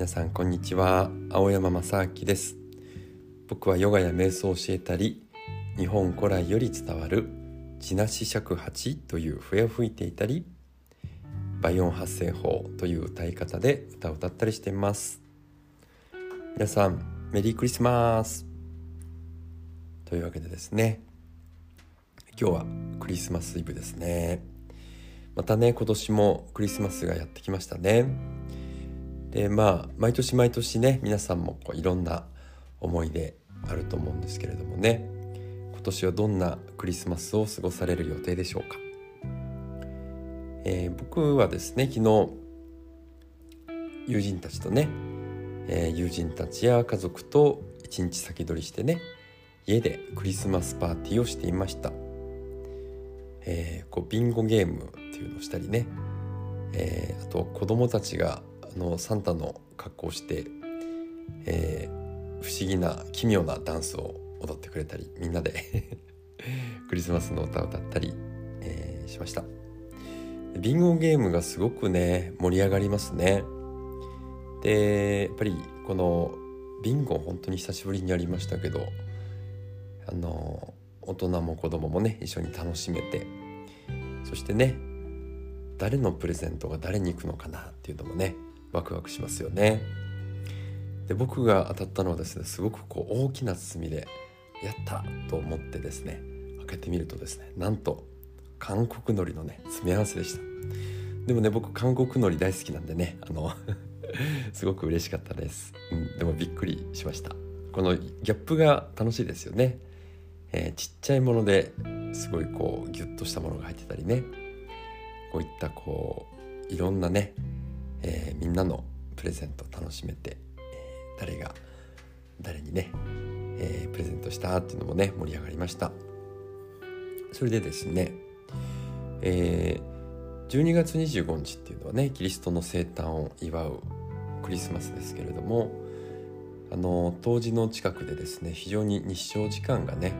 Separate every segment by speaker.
Speaker 1: 皆さんこんにちは。青山正明です。僕はヨガや瞑想を教えたり日本古来より伝わる地なし尺八という笛を吹いていたり倍音発声法という歌い方で歌を歌ったりしています。皆さんメリークリスマス。というわけでですね。今日はクリスマスイブですね。またね今年もクリスマスがやってきましたね。でまあ毎年毎年ね皆さんもこういろんな思い出あると思うんですけれどもね。今年はどんなクリスマスを過ごされる予定でしょうか、えー、僕はですね昨日友人たちとね、えー、友人たちや家族と一日先取りしてね家でクリスマスパーティーをしていました、えー、こうビンゴゲームっていうのをしたりね、えー、あと子供たちがのサンタの格好をして、えー、不思議な奇妙なダンスを踊ってくれたりみんなで クリスマスの歌を歌ったり、えー、しました。ビンゴゲームがすごくね盛り上がりますね。でやっぱりこのビンゴ本当に久しぶりにやりましたけどあの大人も子供もね一緒に楽しめてそしてね誰のプレゼントが誰に行くのかなっていうのもねワクワクしますよね。で僕が当たったのはですねすごくこう大きな包みでやったと思ってですね開けてみるとですねなんと韓国海苔のね詰め合わせでした。でもね僕韓国海苔大好きなんでねあの すごく嬉しかったです、うん、でもびっくりしました。このギャップが楽しいですよね、えー、ちっちゃいものですごいこうギュッとしたものが入ってたりね。こういったこういろんなねえー、みんなのプレゼント楽しめて、えー、誰が誰にね、えー、プレゼントしたっていうのもね盛り上がりました。それでですね、えー、12月25日っていうのはねキリストの生誕を祝うクリスマスですけれどもあの冬至の近くでですね非常に日照時間がね、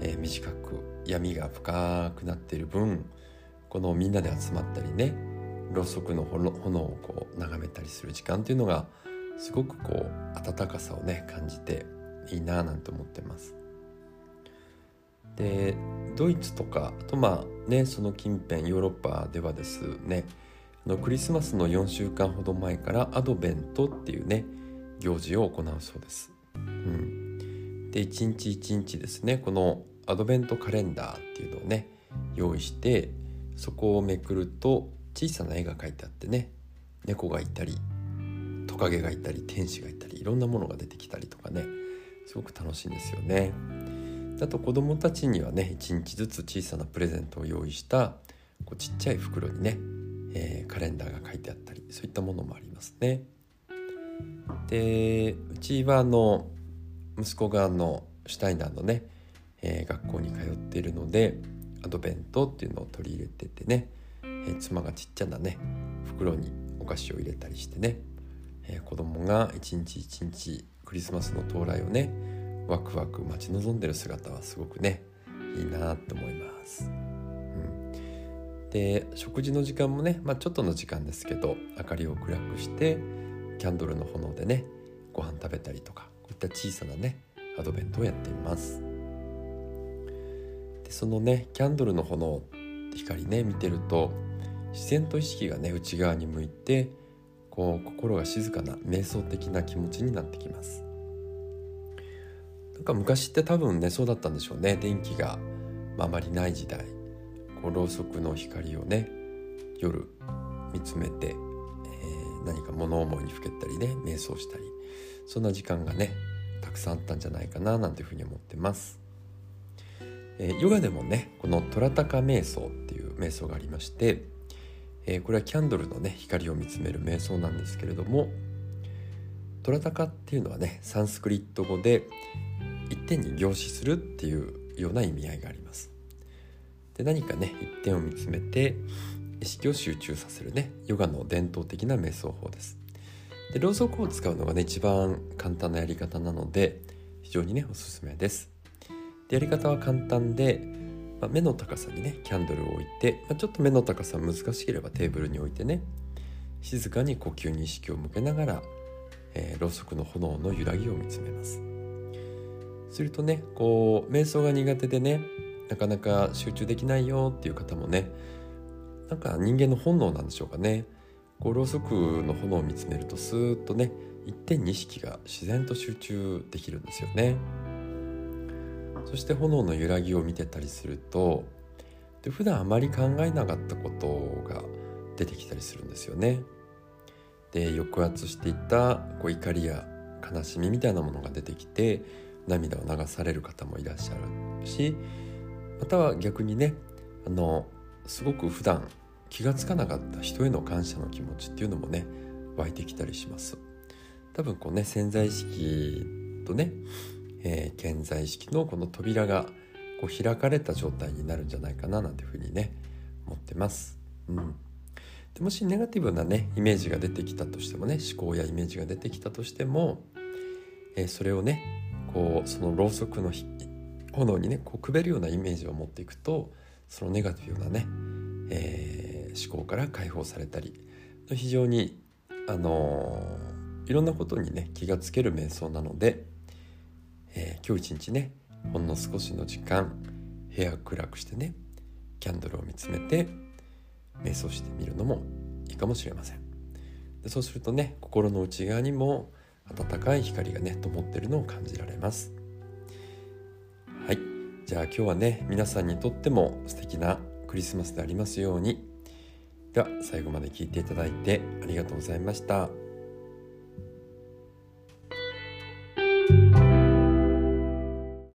Speaker 1: えー、短く闇が深くなっている分このみんなで集まったりねろうそくの炎をこう眺めたりする時間っていうのがすごくこう温かさをね感じていいなぁなんて思ってます。でドイツとかあとまあねその近辺ヨーロッパではですねのクリスマスの4週間ほど前からアドベントっていうね行事を行うそうです。うん、で一日一日ですねこのアドベントカレンダーっていうのをね用意してそこをめくると小さな絵が描いてあってね猫がいたりトカゲがいたり天使がいたりいろんなものが出てきたりとかねすごく楽しいんですよね。あと子供たちにはね1日ずつ小さなプレゼントを用意したこうちっちゃい袋にね、えー、カレンダーが書いてあったりそういったものもありますね。でうちはあの息子があのシュタイナーのね、えー、学校に通っているのでアドベントっていうのを取り入れててねえ、妻がちっちゃなね袋にお菓子を入れたりしてね、えー、子供が一日一日クリスマスの到来をねワクワク待ち望んでる姿はすごくねいいなって思います。うん、で食事の時間もね、まあ、ちょっとの時間ですけど明かりを暗くしてキャンドルの炎でねご飯食べたりとかこういった小さなねアドベントをやっています。でそのねキャンドルの炎光ね見てると自然と意識がね内側に向いてこう心が静かな瞑想的な気持ちになってきます。なんか昔って多分ねそうだったんでしょうね。電気があまりない時代。こうろうそくの光をね夜見つめて、えー、何か物思いにふけたりね瞑想したり。そんな時間がねたくさんあったんじゃないかななんていうふうに思ってます、えー、ヨガでもねこのトラタカ瞑想っていう瞑想がありましてえー、これはキャンドルのね光を見つめる瞑想なんですけれどもトラタカっていうのはねサンスクリット語で一点に凝視するっていうような意味合いがあります。で何かね一点を見つめて意識を集中させるねヨガの伝統的な瞑想法です。でろうそくを使うのがね一番簡単なやり方なので非常にねおすすめです。でやり方は簡単でまあ、目の高さにねキャンドルを置いて、まあ、ちょっと目の高さ難しければテーブルに置いてね静かに呼吸に意識を向けながらえー、ろうそくの炎の揺らぎを見つめます。するとねこう瞑想が苦手でねなかなか集中できないよっていう方もねなんか人間の本能なんでしょうかね。こうろうそくの炎を見つめるとスーッとね一点に意識が自然と集中できるんですよね。そして炎の揺らぎを見てたりするとで普段あまり考えなかったことが出てきたりするんですよね。で抑圧していたこう怒りや悲しみみたいなものが出てきて涙を流される方もいらっしゃるしまたは逆にねあのすごく普段気が付かなかった人への感謝の気持ちっていうのもね湧いてきたりします。多分こうね潜在意識とね、えー、潜在意識のこの扉がこう開かれた状態になるんじゃないかななんていうふうにね思ってます。うんでもしネガティブなねイメージが出てきたとしてもね思考やイメージが出てきたとしても、えー、それをねこうそのろうそくの炎にねこうくべるようなイメージを持っていくとそのネガティブなね、えー、思考から解放されたり非常にあのー、いろんなことにね気がつける瞑想なので、今日一日ねほんの少しの時間部屋暗くしてねキャンドルを見つめて瞑想してみるのもいいかもしれません。でそうするとね心の内側にも温かい光がね灯ってるのを感じられます。はい。じゃあ今日はね皆さんにとっても素敵なクリスマスでありますように。では最後まで聞いていただいてありがとうございました。